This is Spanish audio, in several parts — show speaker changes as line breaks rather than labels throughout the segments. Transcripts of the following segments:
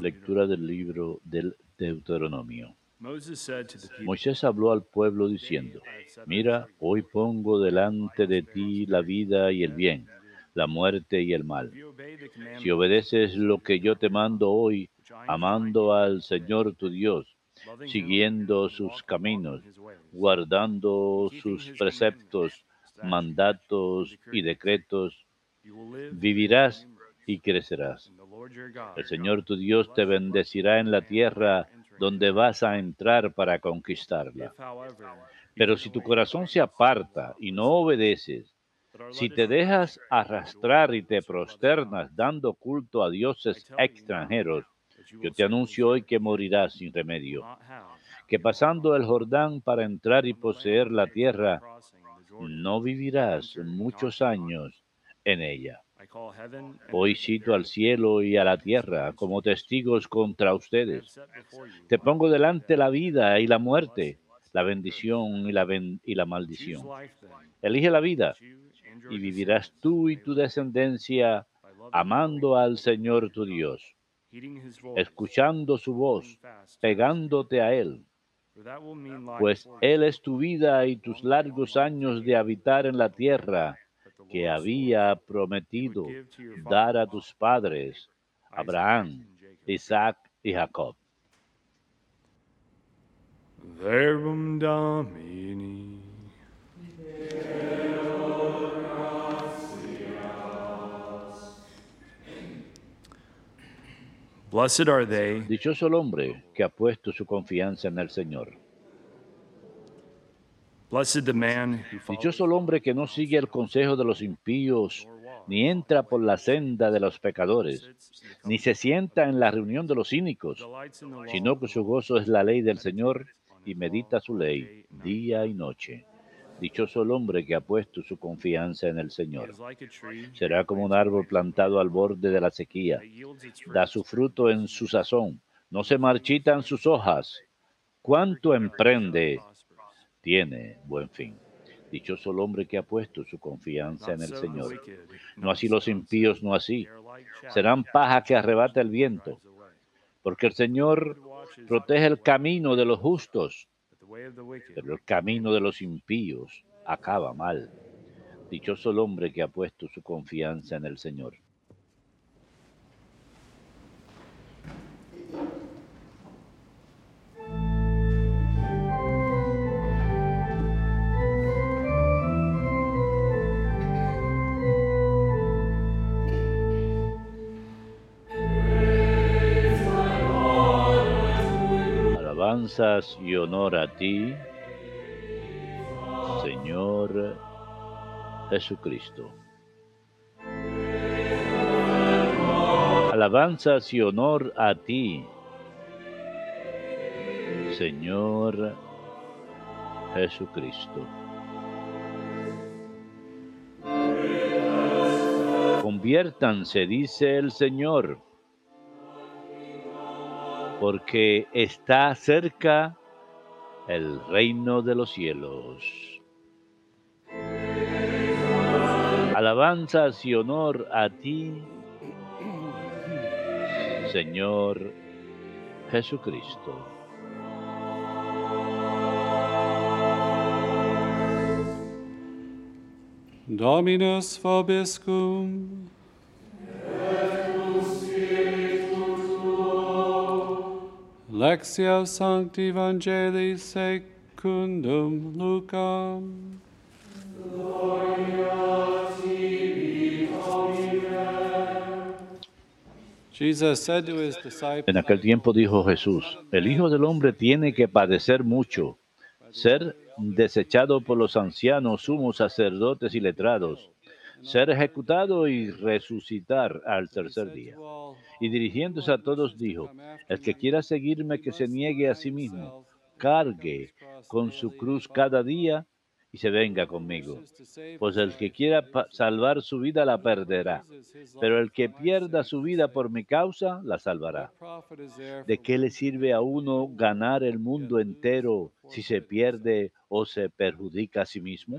Lectura del libro del Deuteronomio. Moisés habló al pueblo diciendo, Mira, hoy pongo delante de ti la vida y el bien, la muerte y el mal. Si obedeces lo que yo te mando hoy, amando al Señor tu Dios, siguiendo sus caminos, guardando sus preceptos, mandatos y decretos, vivirás y crecerás. El Señor tu Dios te bendecirá en la tierra donde vas a entrar para conquistarla. Pero si tu corazón se aparta y no obedeces, si te dejas arrastrar y te prosternas dando culto a dioses extranjeros, yo te anuncio hoy que morirás sin remedio, que pasando el Jordán para entrar y poseer la tierra, no vivirás muchos años en ella. Hoy cito al cielo y a la tierra como testigos contra ustedes. Te pongo delante la vida y la muerte, la bendición y la, y la maldición. Elige la vida y vivirás tú y tu descendencia amando al Señor tu Dios, escuchando su voz, pegándote a Él, pues Él es tu vida y tus largos años de habitar en la tierra que había prometido dar a tus padres, Abraham, Isaac y Jacob. Blessed are they. Dichoso el hombre que ha puesto su confianza en el Señor. Dichoso el hombre que no sigue el consejo de los impíos, ni entra por la senda de los pecadores, ni se sienta en la reunión de los cínicos, sino que su gozo es la ley del Señor y medita su ley día y noche. Dichoso el hombre que ha puesto su confianza en el Señor. Será como un árbol plantado al borde de la sequía. Da su fruto en su sazón. No se marchitan sus hojas. Cuánto emprende tiene buen fin. Dichoso el hombre que ha puesto su confianza en el Señor. No así los impíos, no así. Serán paja que arrebata el viento. Porque el Señor protege el camino de los justos, pero el camino de los impíos acaba mal. Dichoso el hombre que ha puesto su confianza en el Señor. Alabanzas y honor a ti, Señor Jesucristo. Alabanzas y honor a ti, Señor Jesucristo. Conviértanse, dice el Señor porque está cerca el reino de los cielos. Alabanzas y honor a ti, Señor Jesucristo.
Dominus vobiscum. Lectio Sancti Evangelii secundum Lucam.
En aquel tiempo dijo Jesús, el Hijo del Hombre tiene que padecer mucho, ser desechado por los ancianos, sumos sacerdotes y letrados, ser ejecutado y resucitar al tercer día. Y dirigiéndose a todos dijo, el que quiera seguirme que se niegue a sí mismo, cargue con su cruz cada día y se venga conmigo. Pues el que quiera salvar su vida la perderá, pero el que pierda su vida por mi causa la salvará. ¿De qué le sirve a uno ganar el mundo entero si se pierde o se perjudica a sí mismo?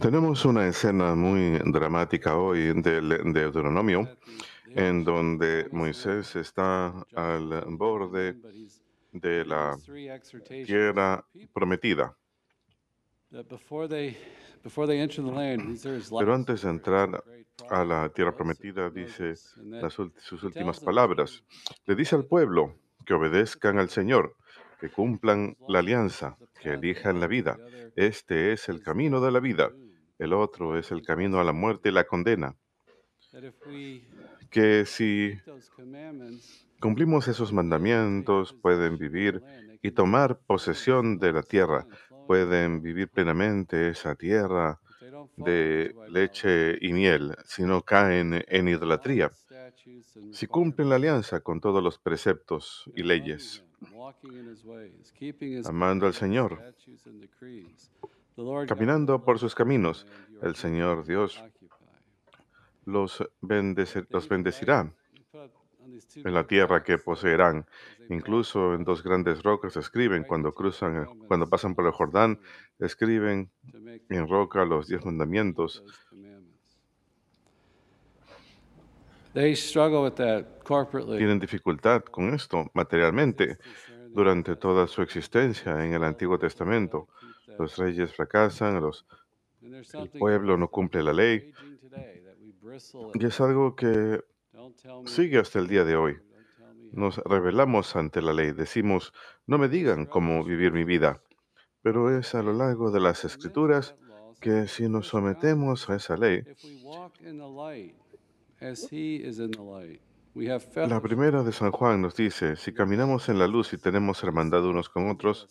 Tenemos una escena muy dramática hoy del Deuteronomio en donde Moisés está al borde de la tierra prometida. Pero antes de entrar a la tierra prometida, dice sus últimas palabras. Le dice al pueblo que obedezcan al Señor, que cumplan la alianza, que elijan la vida. Este es el camino de la vida. El otro es el camino a la muerte y la condena. Que si cumplimos esos mandamientos, pueden vivir y tomar posesión de la tierra, pueden vivir plenamente esa tierra de leche y miel, si no caen en idolatría, si cumplen la alianza con todos los preceptos y leyes, amando al Señor, caminando por sus caminos, el Señor Dios los, los bendecirá en la tierra que poseerán. Incluso en dos grandes rocas escriben cuando cruzan, cuando pasan por el Jordán, escriben en roca los diez mandamientos. Tienen dificultad con esto materialmente durante toda su existencia en el Antiguo Testamento. Los reyes fracasan, los, el pueblo no cumple la ley. Y es algo que sigue hasta el día de hoy. Nos revelamos ante la ley, decimos, no me digan cómo vivir mi vida, pero es a lo largo de las escrituras que si nos sometemos a esa ley, la primera de San Juan nos dice, si caminamos en la luz y tenemos hermandad unos con otros,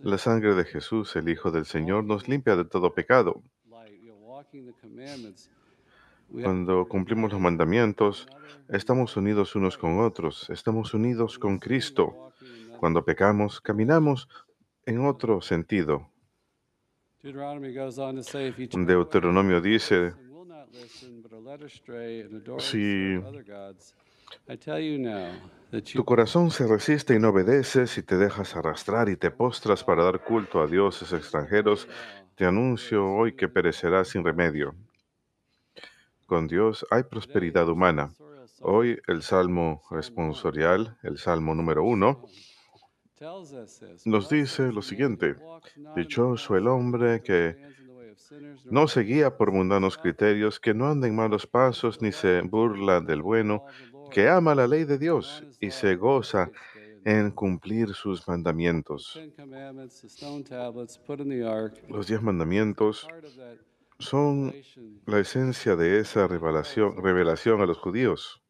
la sangre de Jesús, el Hijo del Señor, nos limpia de todo pecado. Cuando cumplimos los mandamientos, estamos unidos unos con otros, estamos unidos con Cristo. Cuando pecamos, caminamos en otro sentido. Deuteronomio dice, si tu corazón se resiste y no obedece, si te dejas arrastrar y te postras para dar culto a dioses extranjeros, te anuncio hoy que perecerás sin remedio. Con Dios hay prosperidad humana. Hoy el Salmo responsorial, el Salmo número uno, nos dice lo siguiente, dichoso el hombre que no se guía por mundanos criterios, que no anda en malos pasos ni se burla del bueno, que ama la ley de Dios y se goza en cumplir sus mandamientos. Los diez mandamientos son la esencia de esa revelación, revelación a los judíos,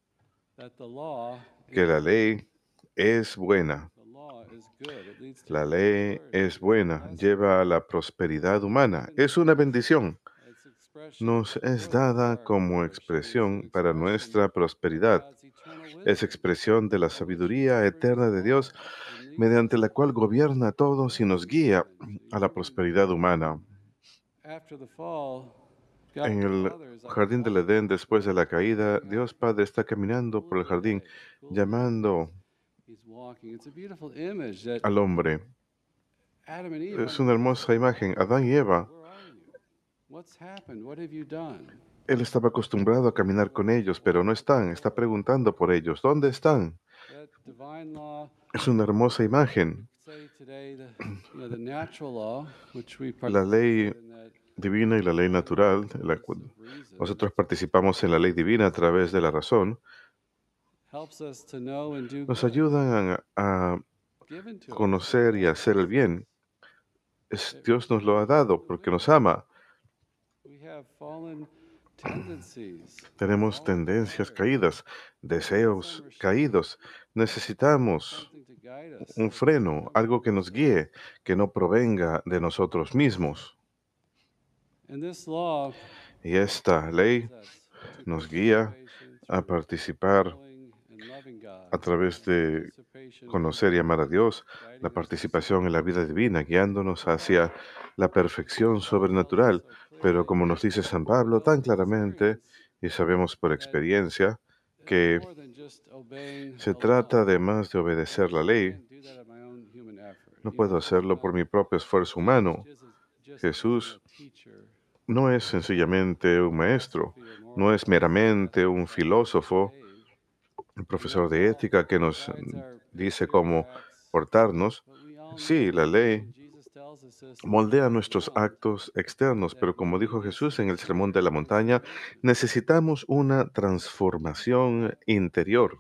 que la ley es buena. La ley es buena, lleva a la prosperidad humana, es una bendición. Nos es dada como expresión para nuestra prosperidad. Es expresión de la sabiduría eterna de Dios, mediante la cual gobierna a todos y nos guía a la prosperidad humana. En el jardín del Edén, después de la caída, Dios Padre está caminando por el jardín, llamando al hombre. Es una hermosa imagen. Adán y Eva. Él estaba acostumbrado a caminar con ellos, pero no están. Está preguntando por ellos. ¿Dónde están? Es una hermosa imagen. La ley divina y la ley natural, nosotros participamos en la ley divina a través de la razón, nos ayudan a, conocer y hacer el bien. Dios nos lo ha dado porque nos ama. Tenemos tendencias caídas, deseos caídos. Necesitamos un freno, algo que nos guíe, que no provenga de nosotros mismos. Y esta ley nos guía a participar a través de conocer y amar a Dios, la participación en la vida divina, guiándonos hacia la perfección sobrenatural. Pero como nos dice San Pablo tan claramente, y sabemos por experiencia, que se trata de más de obedecer la ley, No puedo hacerlo por mi propio esfuerzo humano. Jesús no es sencillamente un maestro, no es meramente un filósofo, un profesor de ética que nos dice cómo portarnos. Sí, la ley moldea nuestros actos externos, pero como dijo Jesús en el Sermón de la Montaña, necesitamos una transformación interior.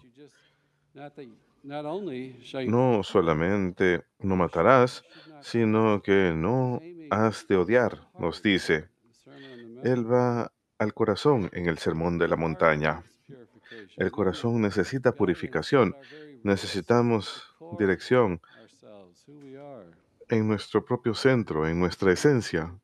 No solamente no matarás, sino que no has de odiar, nos dice. Él va al corazón en el Sermón de la Montaña. El corazón necesita purificación. Necesitamos dirección en nuestro propio centro, en nuestra esencia.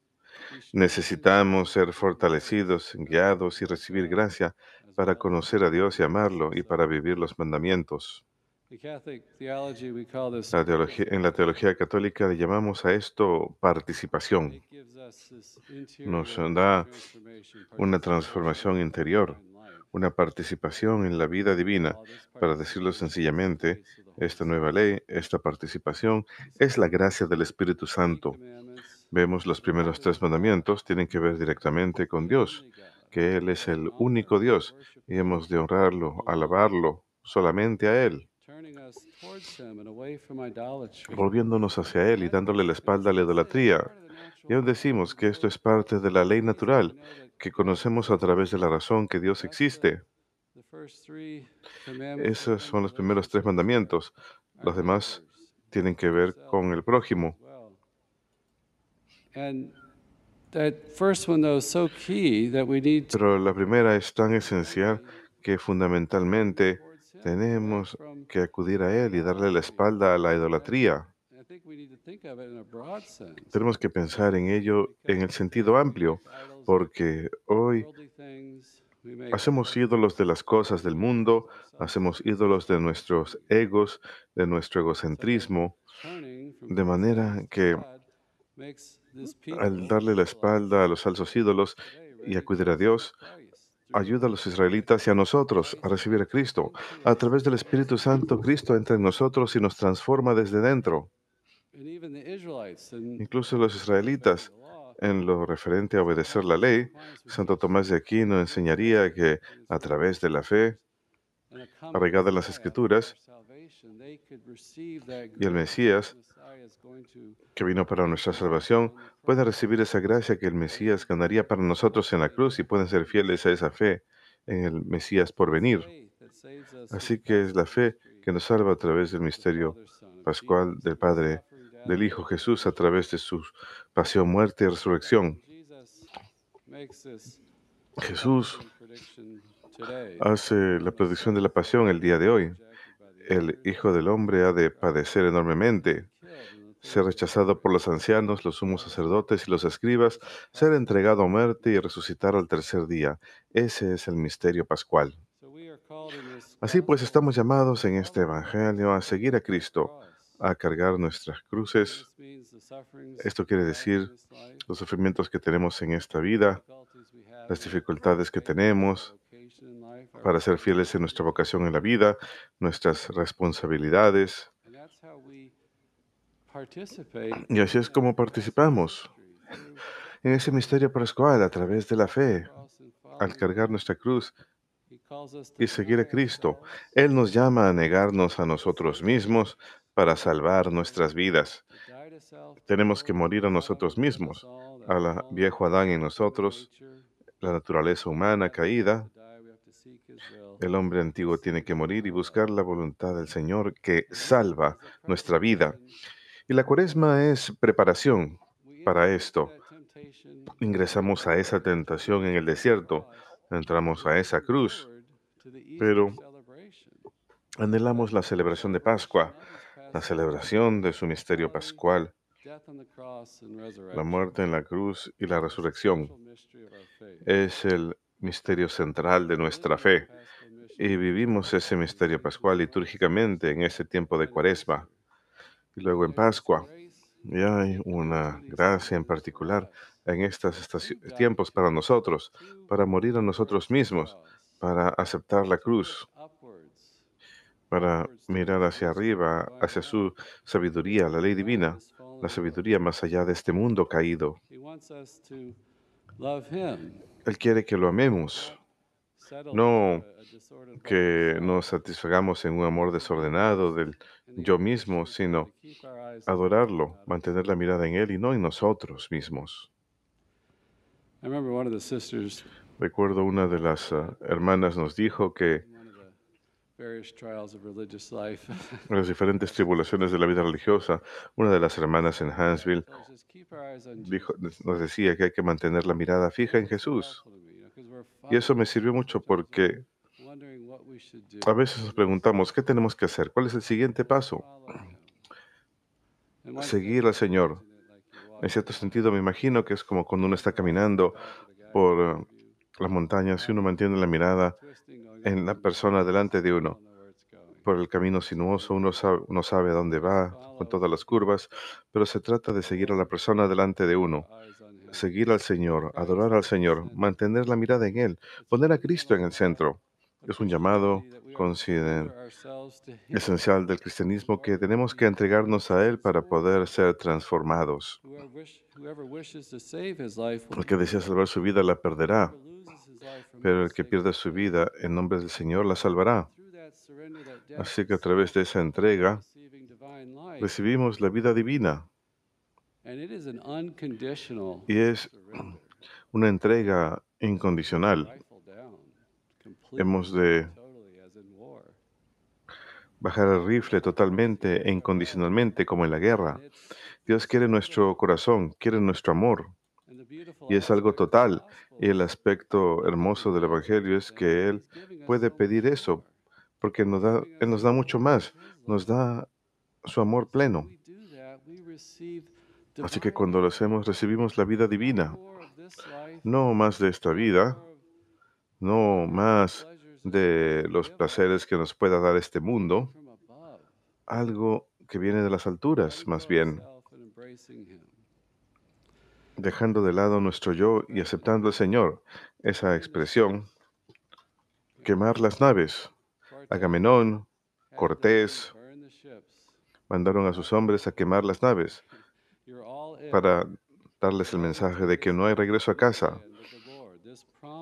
Necesitamos ser fortalecidos, guiados y recibir gracia para conocer a Dios y amarlo y para vivir los mandamientos. en la teología católica le llamamos a esto participación. Nos da una transformación interior, una participación en la vida divina. Para decirlo sencillamente, esta nueva ley, esta participación, es la gracia del Espíritu Santo. Vemos los primeros tres mandamientos tienen que ver directamente con Dios, que Él es el único Dios y hemos de honrarlo, alabarlo solamente a Él, volviéndonos hacia Él y dándole la espalda a la idolatría. Y aún decimos que esto es parte de la ley natural, que conocemos a través de la razón que Dios existe. Esos son los primeros tres mandamientos. Los demás tienen que ver con el prójimo. Pero la primera es tan esencial que fundamentalmente tenemos que acudir a Él y darle la espalda a la idolatría. Tenemos que pensar en ello en el sentido amplio, porque hoy hacemos ídolos de las cosas del mundo, hacemos ídolos de nuestros egos, de nuestro egocentrismo, de manera que al darle la espalda a los falsos ídolos y acudir a Dios, ayuda a los israelitas y a nosotros a recibir a Cristo. A través del Espíritu Santo, Cristo entra en nosotros y nos transforma desde dentro. Incluso los israelitas, en lo referente a obedecer la ley, Santo Tomás de Aquino enseñaría que a través de la fe, arraigada en las Escrituras, y el Mesías, que vino para nuestra salvación, pueden recibir esa gracia que el Mesías ganaría para nosotros en la cruz y pueden ser fieles a esa fe en el Mesías por venir. Así que es la fe que nos salva a través del misterio pascual del Padre, del Hijo Jesús, a través de su pasión, muerte y resurrección. Jesús hace la predicción de la pasión el día de hoy. El Hijo del Hombre ha de padecer enormemente, ser rechazado por los ancianos, los sumos sacerdotes y los escribas, ser entregado a muerte y resucitar al tercer día. Ese es el misterio pascual. Así pues, estamos llamados en este Evangelio a seguir a Cristo, a cargar nuestras cruces. Esto quiere decir los sufrimientos que tenemos en esta vida, las dificultades que tenemos para ser fieles en nuestra vocación en la vida, nuestras responsabilidades, y así es como participamos en ese misterio pascual a través de la fe, al cargar nuestra cruz y seguir a Cristo. Él nos llama a negarnos a nosotros mismos para salvar nuestras vidas. Tenemos que morir a nosotros mismos, a la viejo Adán en nosotros, la naturaleza humana caída. El hombre antiguo tiene que morir y buscar la voluntad del Señor que salva nuestra vida. Y la cuaresma es preparación para esto. Ingresamos a esa tentación en el desierto, entramos a esa cruz, pero anhelamos la celebración de Pascua, la celebración de su misterio pascual, la muerte en la cruz y la resurrección. Es el misterio central de nuestra fe y vivimos ese misterio pascual litúrgicamente en ese tiempo de cuaresma. Y luego en Pascua, y hay una gracia en particular en estos tiempos para nosotros, para morir a nosotros mismos, para aceptar la cruz. Para mirar hacia arriba, hacia su sabiduría, la ley divina, la sabiduría más allá de este mundo caído. Él quiere que lo amemos, no que nos satisfagamos en un amor desordenado del yo mismo, sino adorarlo, mantener la mirada en Él y no en nosotros mismos. Recuerdo una de las ah, hermanas nos dijo que las diferentes tribulaciones de la vida religiosa, una de las hermanas en Hansville dijo, nos decía que hay que mantener la mirada fija en Jesús. Y eso me sirvió mucho porque a veces nos preguntamos, ¿qué tenemos que hacer? ¿Cuál es el siguiente paso? Seguir al Señor. En cierto sentido, me imagino que es como cuando uno está caminando por las montañas y uno mantiene la mirada en la persona delante de uno. Por el camino sinuoso, uno sabe, uno sabe a dónde va, con todas las curvas, pero se trata de seguir a la persona delante de uno seguir al Señor, adorar al Señor, mantener la mirada en Él, poner a Cristo en el centro. Es un llamado esencial del cristianismo que tenemos que entregarnos a Él para poder ser transformados. El que desea salvar su vida la perderá, pero el que pierde su vida en nombre del Señor la salvará. Así que a través de esa entrega recibimos la vida divina. Y es una entrega incondicional. Hemos de bajar el rifle totalmente e incondicionalmente como en la guerra. Dios quiere nuestro corazón, quiere nuestro amor. Y es algo total. Y el aspecto hermoso del Evangelio es que Él puede pedir eso, porque nos da, Él nos da mucho más, nos da su amor pleno. Así que cuando lo hacemos recibimos la vida divina, no más de esta vida, no más de los placeres que nos pueda dar este mundo, algo que viene de las alturas más bien, dejando de lado nuestro yo y aceptando al Señor, esa expresión, quemar las naves. Agamenón, Cortés, mandaron a sus hombres a quemar las naves para darles el mensaje de que no hay regreso a casa.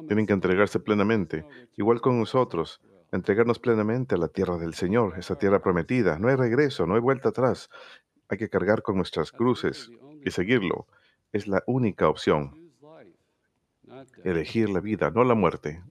Tienen que entregarse plenamente, igual con nosotros, entregarnos plenamente a la tierra del Señor, esa tierra prometida. No hay regreso, no hay vuelta atrás. Hay que cargar con nuestras cruces y seguirlo. Es la única opción. Elegir la vida, no la muerte.